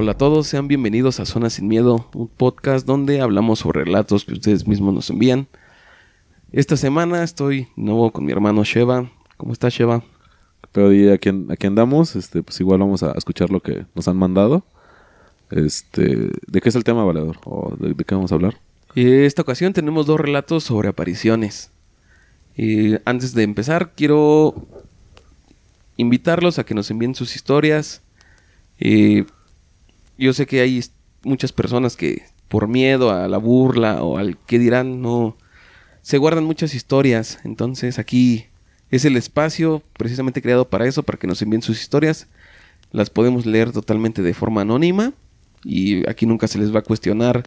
Hola a todos, sean bienvenidos a Zona Sin Miedo, un podcast donde hablamos sobre relatos que ustedes mismos nos envían. Esta semana estoy de nuevo con mi hermano Sheva. ¿Cómo estás, Sheva? Pero y aquí, aquí andamos, este, pues igual vamos a escuchar lo que nos han mandado. Este, ¿de qué es el tema, valedor? ¿O de, de qué vamos a hablar? Y esta ocasión tenemos dos relatos sobre apariciones. Y antes de empezar, quiero invitarlos a que nos envíen sus historias. Yo sé que hay muchas personas que por miedo a la burla o al que dirán no se guardan muchas historias. Entonces aquí es el espacio precisamente creado para eso, para que nos envíen sus historias. Las podemos leer totalmente de forma anónima y aquí nunca se les va a cuestionar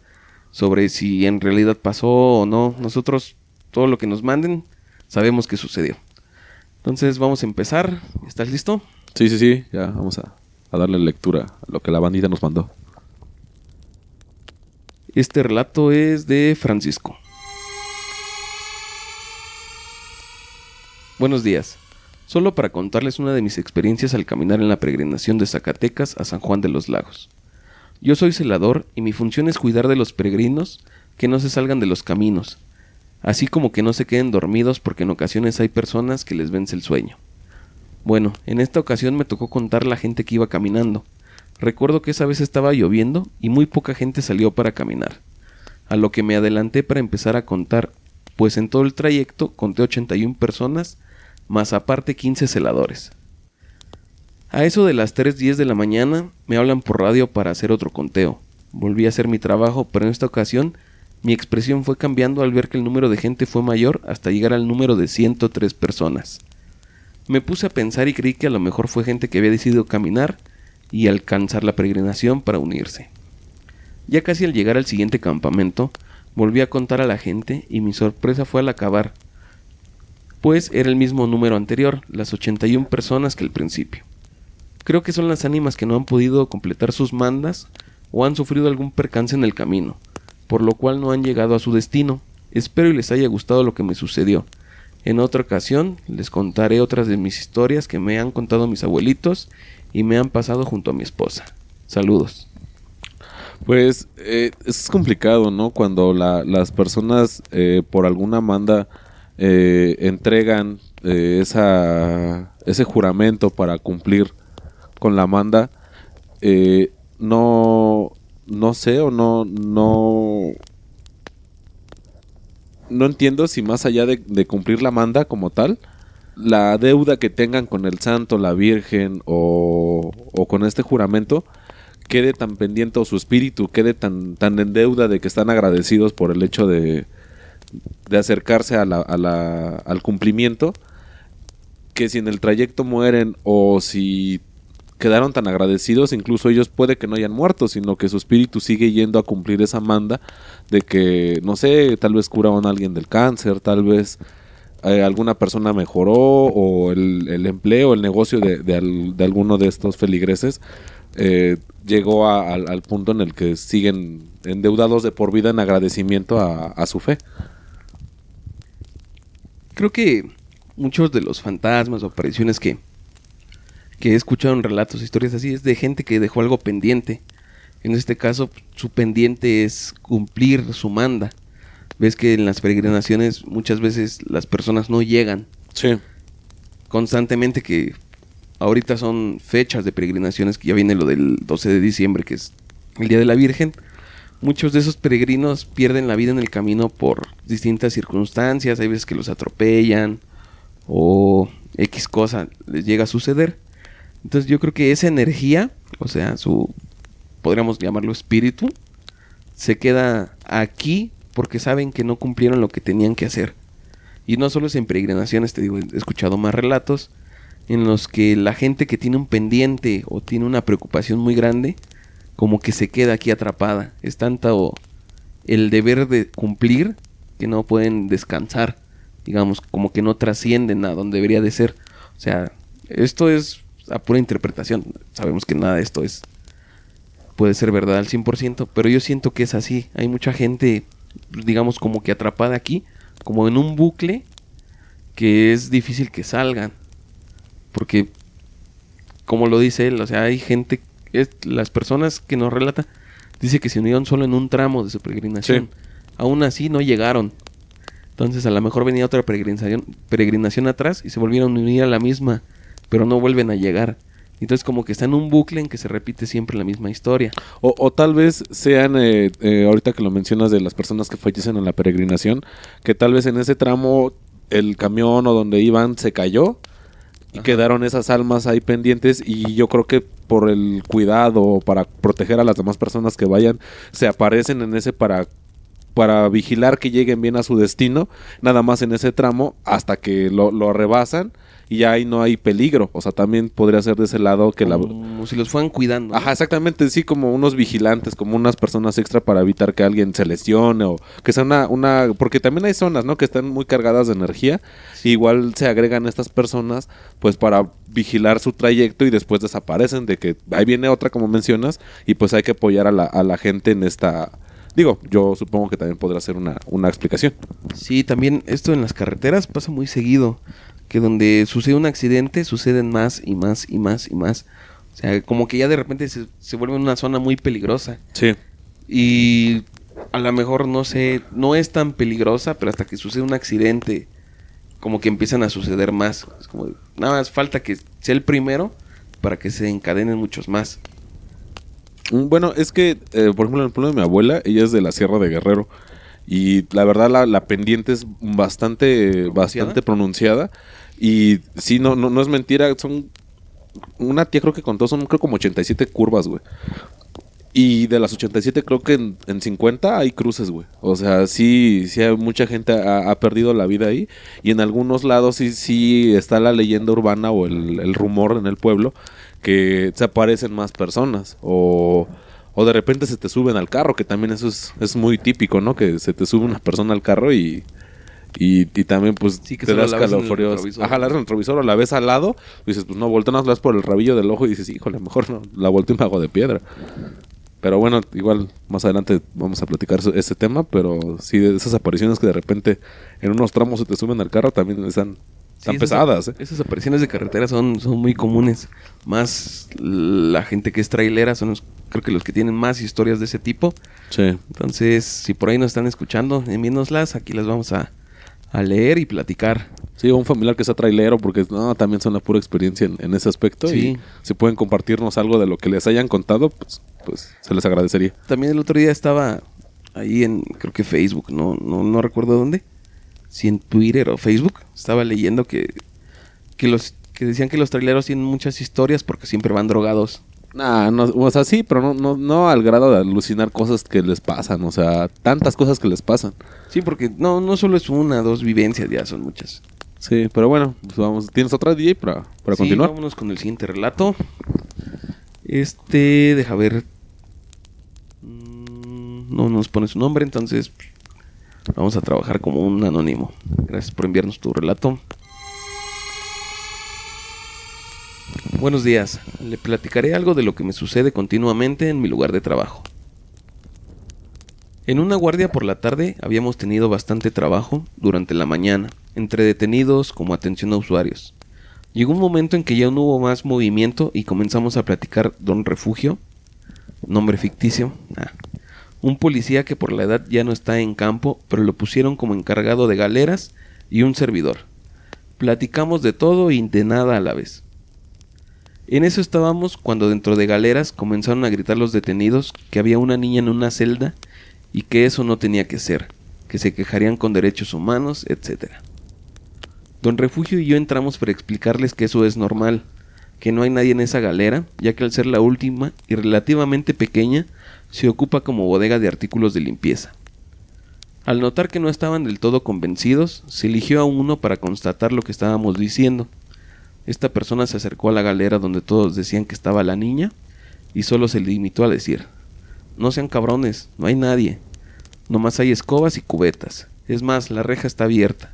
sobre si en realidad pasó o no. Nosotros todo lo que nos manden sabemos que sucedió. Entonces vamos a empezar. ¿Estás listo? Sí, sí, sí, ya vamos a, a darle lectura a lo que la bandita nos mandó. Este relato es de Francisco. Buenos días. Solo para contarles una de mis experiencias al caminar en la peregrinación de Zacatecas a San Juan de los Lagos. Yo soy celador y mi función es cuidar de los peregrinos que no se salgan de los caminos, así como que no se queden dormidos porque en ocasiones hay personas que les vence el sueño. Bueno, en esta ocasión me tocó contar la gente que iba caminando. Recuerdo que esa vez estaba lloviendo y muy poca gente salió para caminar. A lo que me adelanté para empezar a contar, pues en todo el trayecto conté 81 personas, más aparte 15 celadores. A eso de las 3.10 de la mañana me hablan por radio para hacer otro conteo. Volví a hacer mi trabajo, pero en esta ocasión mi expresión fue cambiando al ver que el número de gente fue mayor hasta llegar al número de 103 personas. Me puse a pensar y creí que a lo mejor fue gente que había decidido caminar y alcanzar la peregrinación para unirse. Ya casi al llegar al siguiente campamento, volví a contar a la gente y mi sorpresa fue al acabar, pues era el mismo número anterior, las 81 personas que al principio. Creo que son las ánimas que no han podido completar sus mandas o han sufrido algún percance en el camino, por lo cual no han llegado a su destino. Espero y les haya gustado lo que me sucedió. En otra ocasión les contaré otras de mis historias que me han contado mis abuelitos y me han pasado junto a mi esposa. Saludos. Pues eh, es complicado, ¿no? Cuando la- las personas eh, por alguna manda eh, entregan eh, esa, ese juramento para cumplir con la manda, eh, no, no sé o no, no, no entiendo si más allá de, cumplir la manda como tal, la deuda que tengan con el santo, la virgen o, o con este juramento quede tan pendiente o su espíritu quede tan, tan en deuda de que están agradecidos por el hecho de, de acercarse a la- a la- al cumplimiento que si en el trayecto mueren o si quedaron tan agradecidos, incluso ellos puede que no hayan muerto, sino que su espíritu sigue yendo a cumplir esa manda de que, no sé, tal vez curaron a alguien del cáncer, tal vez eh, alguna persona mejoró o el, el empleo, el negocio de, de al- de alguno de estos feligreses eh, llegó a- al, punto en el que siguen endeudados de por vida en agradecimiento a su fe. Creo que muchos de los fantasmas o apariciones que, que he escuchado en relatos, historias así, es de gente que dejó algo pendiente. En este caso, su pendiente es cumplir su manda. Ves que en las peregrinaciones muchas veces las personas no llegan Sí. constantemente que ahorita son fechas de peregrinaciones que ya viene lo del 12 de diciembre que es el Día de la Virgen. Muchos de esos peregrinos pierden la vida en el camino por distintas circunstancias, hay veces que los atropellan o X cosa les llega a suceder. Entonces yo creo que esa energía, o sea, su podríamos llamarlo espíritu, se queda aquí porque saben que no cumplieron lo que tenían que hacer. Y no solo es en peregrinaciones, te digo, he escuchado más relatos en los que la gente que tiene un pendiente o tiene una preocupación muy grande, como que se queda aquí atrapada. Es tanto el deber de cumplir que no pueden descansar, digamos, como que no trascienden a donde debería de ser. O sea, esto es a pura interpretación. Sabemos que nada de esto es puede ser verdad al 100%, pero yo siento que es así. Hay mucha gente, digamos, como que atrapada aquí, como en un bucle que es difícil que salgan. Porque, como lo dice él, o sea, hay gente, es, las personas que nos relata, dice que se unieron solo en un tramo de su peregrinación. Aún así no llegaron. Entonces a lo mejor venía otra peregrinación, peregrinación atrás y se volvieron a unir a la misma, pero no vuelven a llegar. Entonces como que está en un bucle en que se repite siempre la misma historia. O, o tal vez sean, eh, eh, ahorita que lo mencionas de las personas que fallecen en la peregrinación, que tal vez en ese tramo el camión o donde iban se cayó y Ajá. quedaron esas almas ahí pendientes y yo creo que por el cuidado o para proteger a las demás personas que vayan, se aparecen en ese para para vigilar que lleguen bien a su destino, nada más en ese tramo hasta que lo, lo rebasan y ya ahí no hay peligro. O sea, también podría ser de ese lado que la... Como si los fueran cuidando. ¿no? Ajá, exactamente, sí, como unos vigilantes, como unas personas extra para evitar que alguien se lesione o que sea una, una, porque también hay zonas, ¿no? Que están muy cargadas de energía, igual se agregan estas personas, pues para vigilar su trayecto y después desaparecen de que ahí viene otra como mencionas y pues hay que apoyar a la, a la gente en esta, digo, yo supongo que también podrá ser una, una explicación. Sí, también esto en las carreteras pasa muy seguido. Que donde sucede un accidente, suceden más y más y más y más. O sea, como que ya de repente se, se vuelve una zona muy peligrosa. Sí. Y a lo mejor, no sé, no es tan peligrosa, pero hasta que sucede un accidente, como que empiezan a suceder más. Es como, nada más falta que sea el primero para que se encadenen muchos más. Mm, Bueno, es que, eh, por ejemplo, en el pueblo de mi abuela, ella es de la Sierra de Guerrero. Y la verdad, la, la pendiente es bastante, bastante pronunciada. Y sí, no, no, no es mentira. Son. Una tía creo que contó, son creo como 87 curvas, güey. Y de las 87 creo que en, en 50 hay cruces, güey. O sea, sí, sí mucha gente ha, ha perdido la vida ahí. Y en algunos lados sí, sí está la leyenda urbana o el, el rumor en el pueblo que se aparecen más personas. O, o de repente se te suben al carro, que también eso es, es muy típico, ¿no? Que se te sube una persona al carro y... Y, y también, pues, Sí, que te das calofríos. Ajá, la ves en el retrovisor o la ves al lado. Dices, pues no, volteas, la ves por el rabillo del ojo y dices, híjole, mejor no, la volteo y me hago de piedra. Pero bueno, igual más adelante vamos a platicar ese tema, pero sí, de esas apariciones que de repente en unos tramos se te suben al carro también están, están Sí, esas- pesadas. ¿eh? Esas apariciones de carretera son, son muy comunes. Más la gente que es trailera son los, creo que los que tienen más historias de ese tipo. Sí. Entonces, si por ahí nos están escuchando, envíenoslas, aquí las vamos a, a leer y platicar. Sí, un familiar que sea trailero, porque no, también son la pura experiencia en, en ese aspecto. Sí. Y si pueden compartirnos algo de lo que les hayan contado, pues, pues se les agradecería. También el otro día estaba ahí en, creo que Facebook, no, no, no recuerdo dónde. Si en Twitter o Facebook, estaba leyendo que, que los que decían que los traileros tienen muchas historias porque siempre van drogados. Nah, no, o sea, sí, pero no, no, no al grado de alucinar cosas que les pasan, o sea, tantas cosas que les pasan. Sí, porque no, no solo es una, dos vivencias, ya son muchas. Sí, pero bueno, pues vamos, ¿tienes otra DJ para, para Sí, continuar? vámonos con el siguiente relato. Este, deja ver. Mm, No nos pone su nombre, entonces vamos a trabajar como un anónimo. Gracias por enviarnos tu relato. Buenos días. Le platicaré algo de lo que me sucede continuamente en mi lugar de trabajo. En una guardia por la tarde habíamos tenido bastante trabajo durante la mañana, entre detenidos como atención a usuarios. Llegó un momento en que ya no hubo más movimiento y comenzamos a platicar Don Refugio, nombre ficticio, ah, un policía que por la edad ya no está en campo, pero lo pusieron como encargado de galeras y un servidor. Platicamos de todo y de nada a la vez. En eso estábamos cuando dentro de galeras comenzaron a gritar los detenidos que había una niña en una celda y que eso no tenía que ser, que se quejarían con derechos humanos, etc. Don Refugio y yo entramos para explicarles que eso es normal, que no hay nadie en esa galera, ya que al ser la última y relativamente pequeña, se ocupa como bodega de artículos de limpieza. Al notar que no estaban del todo convencidos, se eligió a uno para constatar lo que estábamos diciendo. Esta persona se acercó a la galera donde todos decían que estaba la niña y solo se limitó a decir, no sean cabrones, no hay nadie. Nomás hay escobas y cubetas. Es más, la reja está abierta.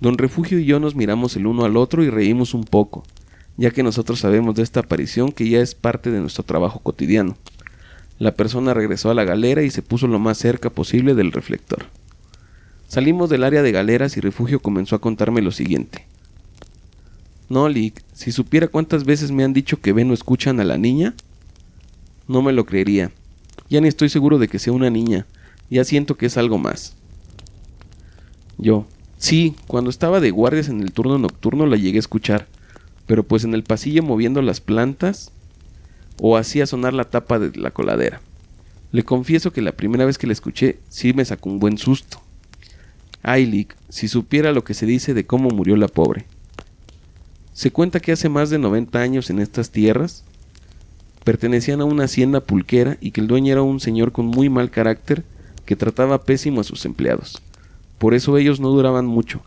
Don Refugio y yo nos miramos el uno al otro y reímos un poco, ya que nosotros sabemos de esta aparición que ya es parte de nuestro trabajo cotidiano. La persona regresó a la galera y se puso lo más cerca posible del reflector. Salimos del área de galeras y Refugio comenzó a contarme lo siguiente. No, Lick, si supiera cuántas veces me han dicho que ven o escuchan a la niña, no me lo creería. Ya ni estoy seguro de que sea una niña, ya siento que es algo más. Yo, Sí, cuando estaba de guardias en el turno nocturno la llegué a escuchar, pero pues en el pasillo moviendo las plantas o hacía sonar la tapa de la coladera. Le confieso que la primera vez que la escuché sí me sacó un buen susto. Ay, si supiera lo que se dice de cómo murió la pobre. Se cuenta que hace más de 90 años en estas tierras pertenecían a una hacienda pulquera y que el dueño era un señor con muy mal carácter que trataba pésimo a sus empleados. Por eso ellos no duraban mucho.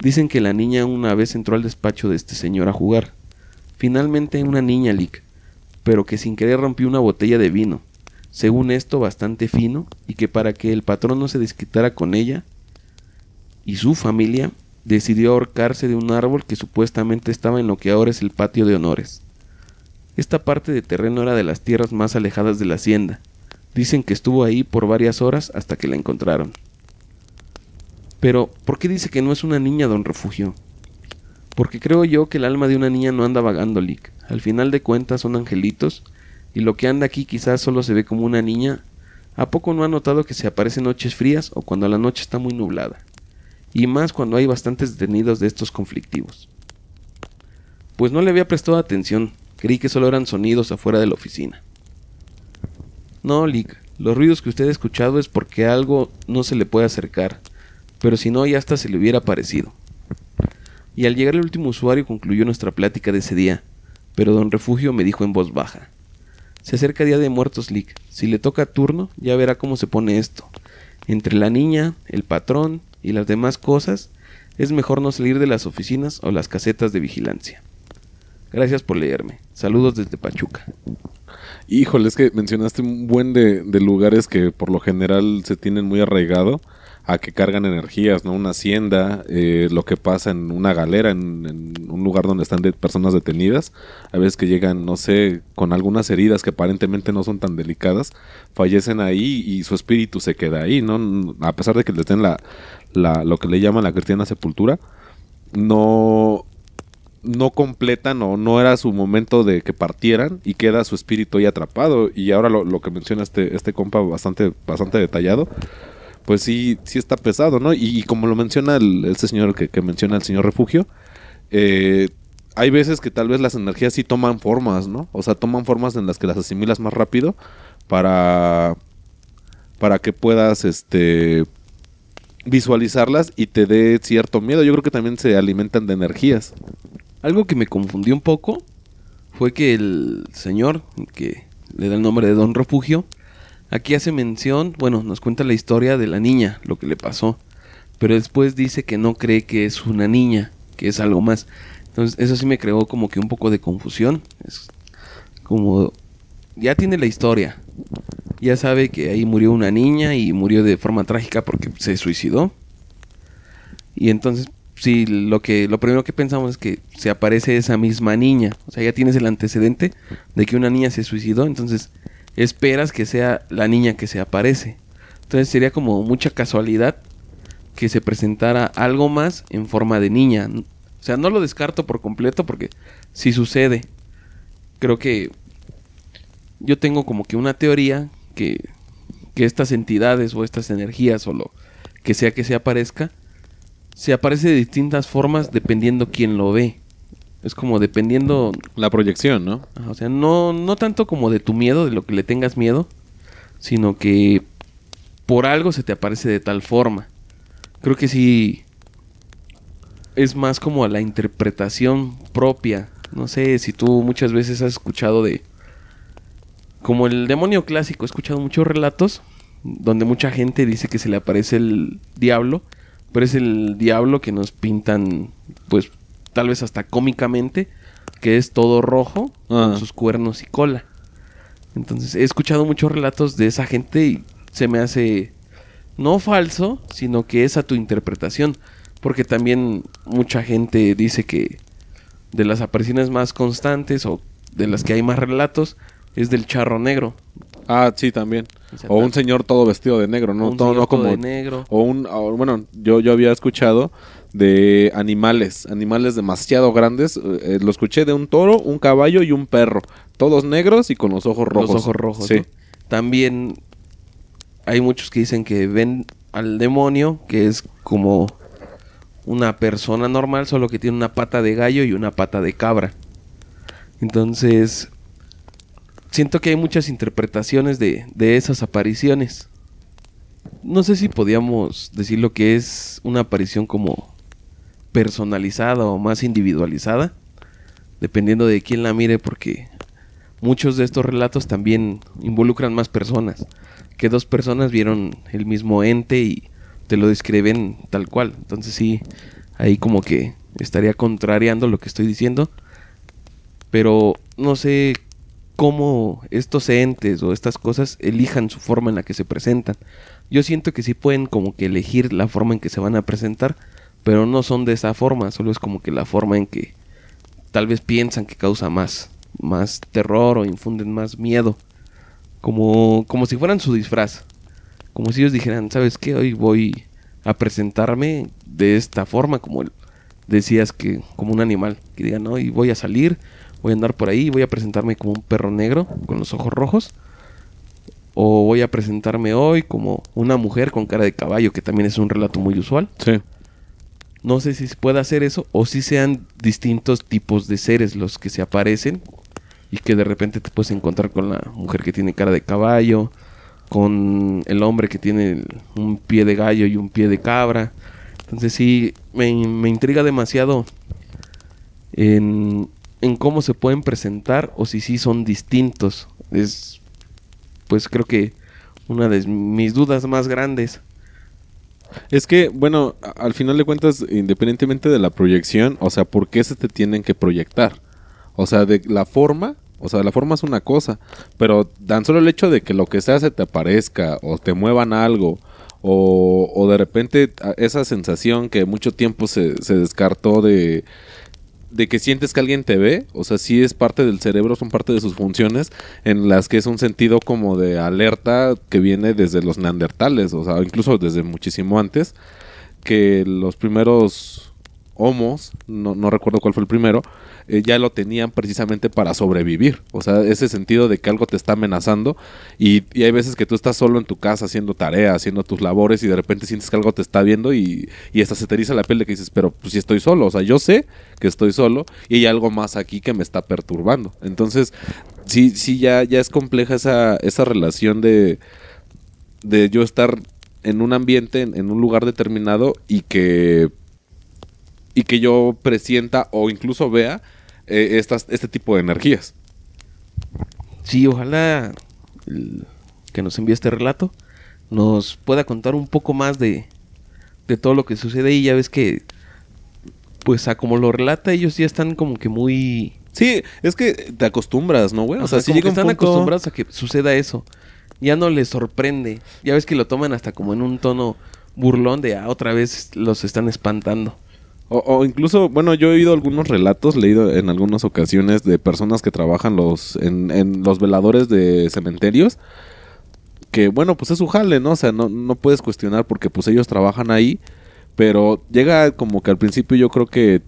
Dicen que la niña una vez entró al despacho de este señor a jugar. Finalmente una niña, Lick, pero que sin querer rompió una botella de vino, según esto bastante fino, y que para que el patrón no se desquitara con ella y su familia, decidió ahorcarse de un árbol que supuestamente estaba en lo que ahora es el patio de honores. Esta parte de terreno era de las tierras más alejadas de la hacienda. Dicen que estuvo ahí por varias horas hasta que la encontraron. Pero, ¿por qué dice que no es una niña, don Refugio? Porque creo yo que el alma de una niña no anda vagando, Lick. Al final de cuentas son angelitos, y lo que anda aquí quizás solo se ve como una niña. ¿A poco no ha notado que se aparecen noches frías o cuando la noche está muy nublada? Y más cuando hay bastantes detenidos de estos conflictivos. Pues no le había prestado atención, creí que solo eran sonidos afuera de la oficina. No, Lick, los ruidos que usted ha escuchado es porque algo no se le puede acercar, pero si no ya hasta se le hubiera parecido. Y al llegar el último usuario concluyó nuestra plática de ese día, pero don Refugio me dijo en voz baja. Se acerca Día de Muertos, Lick. Si le toca turno, ya verá cómo se pone esto. Entre la niña, el patrón y las demás cosas, es mejor no salir de las oficinas o las casetas de vigilancia. Gracias por leerme. Saludos desde Pachuca. Híjole, es que mencionaste un buen de, de lugares que por lo general se tienen muy arraigado a que cargan energías, ¿no? Una hacienda, eh, lo que pasa en una galera, en, un lugar donde están personas detenidas, a veces que llegan, no sé, con algunas heridas que aparentemente no son tan delicadas, fallecen ahí y su espíritu se queda ahí, ¿no? A pesar de que les den la, la, lo que le llaman la cristiana sepultura, no, no completan o no era su momento de que partieran y queda su espíritu ahí atrapado. Y ahora lo, lo que menciona este, este compa bastante, bastante detallado, pues sí, sí está pesado, ¿no? Y, como lo menciona el, este señor que, menciona el señor refugio, eh, hay veces que tal vez las energías sí toman formas, ¿no? O sea, toman formas en las que las asimilas más rápido para, para que puedas, este, visualizarlas y te dé cierto miedo. Yo creo que también se alimentan de energías. Algo que me confundió un poco fue que el señor, que le da el nombre de Don Refugio, Aquí hace mención, bueno, nos cuenta la historia de la niña, lo que le pasó, pero después dice que no cree que es una niña, que es algo más. Entonces eso sí me creó como que un poco de confusión. Es como ya tiene la historia, ya sabe que ahí murió una niña y murió de forma trágica porque se suicidó. Y entonces sí, lo que lo primero que pensamos es que se aparece esa misma niña, o sea, ya tienes el antecedente de que una niña se suicidó, entonces esperas que sea la niña que se aparece. Entonces sería como mucha casualidad que se presentara algo más en forma de niña. O sea, no lo descarto por completo porque si sucede. Creo que yo tengo como que una teoría que, que estas entidades o estas energías o lo que sea que se aparezca, se aparece de distintas formas dependiendo quién lo ve. Es como dependiendo... La proyección, ¿no? O sea, no, no tanto como de tu miedo, de lo que le tengas miedo, sino que por algo se te aparece de tal forma. Creo que sí es más como a la interpretación propia. No sé si tú muchas veces has escuchado de... Como el demonio clásico, he escuchado muchos relatos donde mucha gente dice que se le aparece el diablo, pero es el diablo que nos pintan pues tal vez hasta cómicamente, que es todo rojo, con ah. sus cuernos y cola. Entonces, he escuchado muchos relatos de esa gente y se me hace, no falso, sino que es a tu interpretación. Porque también mucha gente dice que de las apariciones más constantes o de las que hay más relatos es del charro negro. Ah, sí, también. O un señor todo vestido de negro, ¿no? un todo, señor no todo como de negro. O un, o, bueno, yo, yo había escuchado de animales, animales demasiado grandes. eh, lo escuché de un toro, un caballo y un perro. Todos negros y con los ojos rojos. Los ojos rojos. Sí. ¿no? También hay muchos que dicen que ven al demonio, que es como una persona normal, solo que tiene una pata de gallo y una pata de cabra. Entonces, siento que hay muchas interpretaciones de, de esas apariciones. No sé si podíamos decir lo que es una aparición como personalizada o más individualizada, dependiendo de quién la mire, porque muchos de estos relatos también involucran más personas, que dos personas vieron el mismo ente y te lo describen tal cual. Entonces sí, ahí como que estaría contrariando lo que estoy diciendo, pero no sé cómo estos entes o estas cosas elijan su forma en la que se presentan. Yo siento que sí pueden como que elegir la forma en que se van a presentar, pero no son de esa forma, solo es como que la forma en que tal vez piensan que causa más, más terror o infunden más miedo. Como, como si fueran su disfraz. Como si ellos dijeran, ¿sabes qué? Hoy voy a presentarme de esta forma, como decías que, como un animal. Que digan, hoy voy a salir, voy a andar por ahí, voy a presentarme como un perro negro con los ojos rojos. O voy a presentarme hoy como una mujer con cara de caballo, que también es un relato muy usual. Sí. No sé si se puede hacer eso o si sean distintos tipos de seres los que se aparecen y que de repente te puedes encontrar con la mujer que tiene cara de caballo, con el hombre que tiene un pie de gallo y un pie de cabra. Entonces sí, me, me intriga demasiado en, en cómo se pueden presentar o si sí son distintos. Es, pues creo que una de mis dudas más grandes. Es que, bueno, al final de cuentas, independientemente de la proyección, o sea, ¿por qué se te tienen que proyectar? O sea, de la forma, o sea, la forma es una cosa, pero tan solo el hecho de que lo que sea se te aparezca o te muevan algo, o, o de repente esa sensación que mucho tiempo se, se descartó de, de que sientes que alguien te ve, o sea, sí es parte del cerebro, son parte de sus funciones, en las que es un sentido como de alerta que viene desde los neandertales, o sea, incluso desde muchísimo antes, que los primeros homos, no, no recuerdo cuál fue el primero, eh, ya lo tenían precisamente para sobrevivir. O sea, ese sentido de que algo te está amenazando y, y hay veces que tú estás solo en tu casa haciendo tarea, haciendo tus labores y de repente sientes que algo te está viendo y, y hasta se te la piel de que dices, pero pues si estoy solo, o sea, yo sé que estoy solo y hay algo más aquí que me está perturbando. Entonces, sí, sí, ya, ya es compleja esa, esa relación de, de yo estar en un ambiente, en, en un lugar determinado y que y que yo presienta o incluso vea eh, estas, este tipo de energías. Sí, ojalá el que nos envíe este relato nos pueda contar un poco más de, de todo lo que sucede y ya ves que pues a como lo relata ellos ya están como que muy Sí, es que te acostumbras, ¿no, güey? o sea, si como que están punto- acostumbrados a que suceda eso ya no les sorprende ya ves que lo toman hasta como en un tono burlón de ah, otra vez los están espantando O, o incluso, bueno, yo he oído algunos relatos, leído en algunas ocasiones de personas que trabajan los en, en los veladores de cementerios. Que bueno, pues es su jale, ¿no? O sea, no, no puedes cuestionar porque pues ellos trabajan ahí. Pero llega como que al principio yo creo que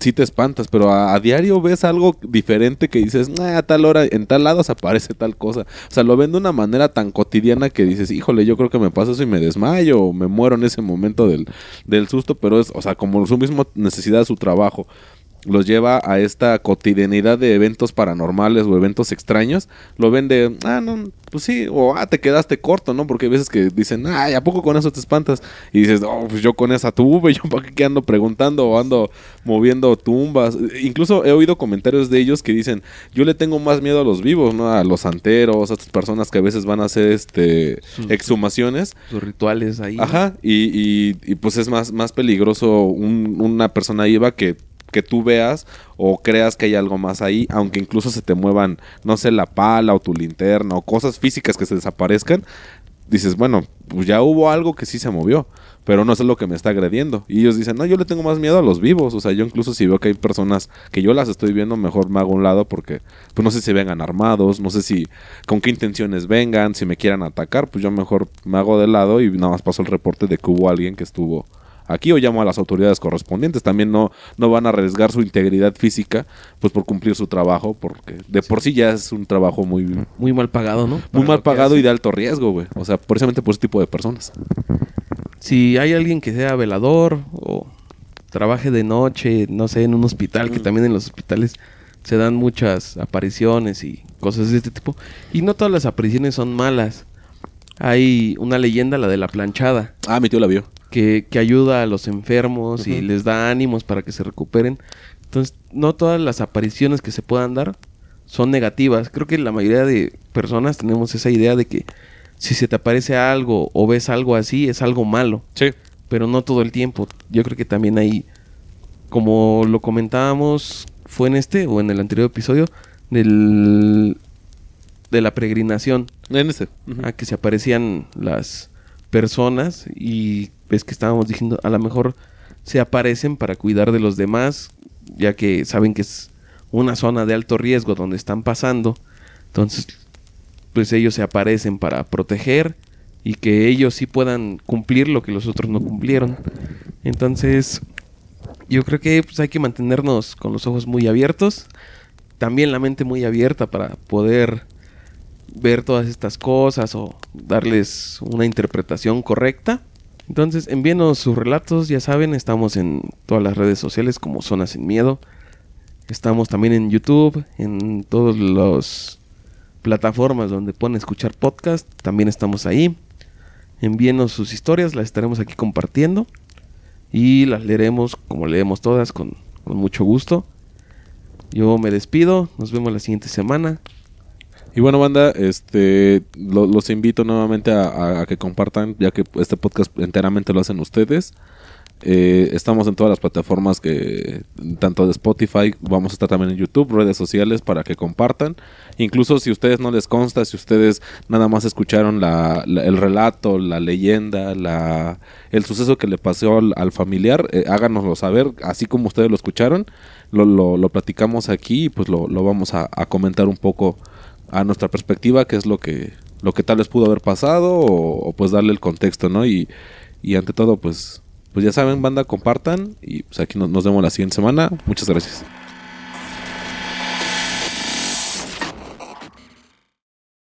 sí te espantas, pero a, diario ves algo diferente que dices, "Nah, a tal hora, en tal lado se aparece tal cosa. O sea, lo ven de una manera tan cotidiana que dices, híjole, yo creo que me pasa eso y me desmayo o me muero en ese momento del, del susto, pero es, o sea, como su misma necesidad su trabajo los lleva a esta cotidianidad de eventos paranormales o eventos extraños, lo ven de, ah, no, pues sí, o ah, te quedaste corto, ¿no? Porque hay veces que dicen, ay, ¿a poco con eso te espantas? Y dices, oh, pues yo con esa tuve, yo para qué ando preguntando o ando moviendo tumbas. Incluso he oído comentarios de ellos que dicen, yo le tengo más miedo a los vivos, ¿no? A los santeros, a estas personas que a veces van a hacer este Sus- exhumaciones. sus rituales ahí Ajá, y, y- y, pues es más, más peligroso un- una persona viva que, que tú veas o creas que hay algo más ahí, aunque incluso se te muevan, no sé, la pala o tu linterna o cosas físicas que se desaparezcan. dices, bueno, pues ya hubo algo que sí se movió, pero no es lo que me está agrediendo. Y ellos dicen, no, yo le tengo más miedo a los vivos. O sea, yo incluso si veo que hay personas que yo las estoy viendo, mejor me hago a un lado porque pues no sé si vengan armados, no sé si con qué intenciones vengan, si me quieran atacar, pues yo mejor me hago de lado y nada más paso el reporte de que hubo alguien que estuvo aquí o llamo a las autoridades correspondientes. También no, no van a arriesgar su integridad física pues por cumplir su trabajo, porque de por sí ya es un trabajo muy, Muy mal pagado, ¿no? muy mal pagado y de alto riesgo, güey. O sea, precisamente por ese tipo de personas. Si hay alguien que sea velador o trabaje de noche, no sé, en un hospital, que también en los hospitales se dan muchas apariciones y cosas de este tipo. Y no todas las apariciones son malas. Hay una leyenda, la de la planchada, Ah, mi tío la vio. Que, que ayuda a los enfermos y les da ánimos para que se recuperen. Entonces, no todas las apariciones que se puedan dar son negativas. Creo que la mayoría de personas tenemos esa idea de que si se te aparece algo o ves algo así, es algo malo Sí. pero no todo el tiempo. Yo creo que también hay, como lo comentábamos, fue en este o en el anterior episodio, del, de la peregrinación, En ese. Ujú. a que se aparecían las personas y ves que estábamos diciendo, a lo mejor se aparecen para cuidar de los demás, ya que saben que es una zona de alto riesgo donde están pasando. Entonces, pues ellos se aparecen para proteger y que ellos sí puedan cumplir lo que los otros no cumplieron. Entonces, yo creo que pues, hay que mantenernos con los ojos muy abiertos, también la mente muy abierta para poder ver todas estas cosas o darles una interpretación correcta. Entonces, envíenos sus relatos, ya saben, estamos en todas las redes sociales como Zona Sin Miedo. Estamos también en YouTube, en todas las plataformas donde pueden escuchar podcast, también estamos ahí. Envíenos sus historias, las estaremos aquí compartiendo y las leeremos como leemos todas con, con mucho gusto. Yo me despido, nos vemos la siguiente semana. Y bueno, banda, este, lo- los invito nuevamente a, que compartan, ya que este podcast enteramente lo hacen ustedes. Eh, estamos en todas las plataformas que, tanto de Spotify, vamos a estar también en YouTube, redes sociales para que compartan. Incluso si ustedes no les consta, si ustedes nada más escucharon la- la- el relato, la leyenda, la, el suceso que le pasó al, familiar, eh, háganoslo saber, así como ustedes lo escucharon, lo, lo- lo platicamos aquí y pues lo, lo vamos a comentar un poco a nuestra perspectiva, qué es lo que, lo que tal vez pudo haber pasado o, pues darle el contexto, ¿no? Y, y ante todo, pues, pues ya saben, banda, compartan y pues aquí nos, nos vemos la siguiente semana. Muchas gracias.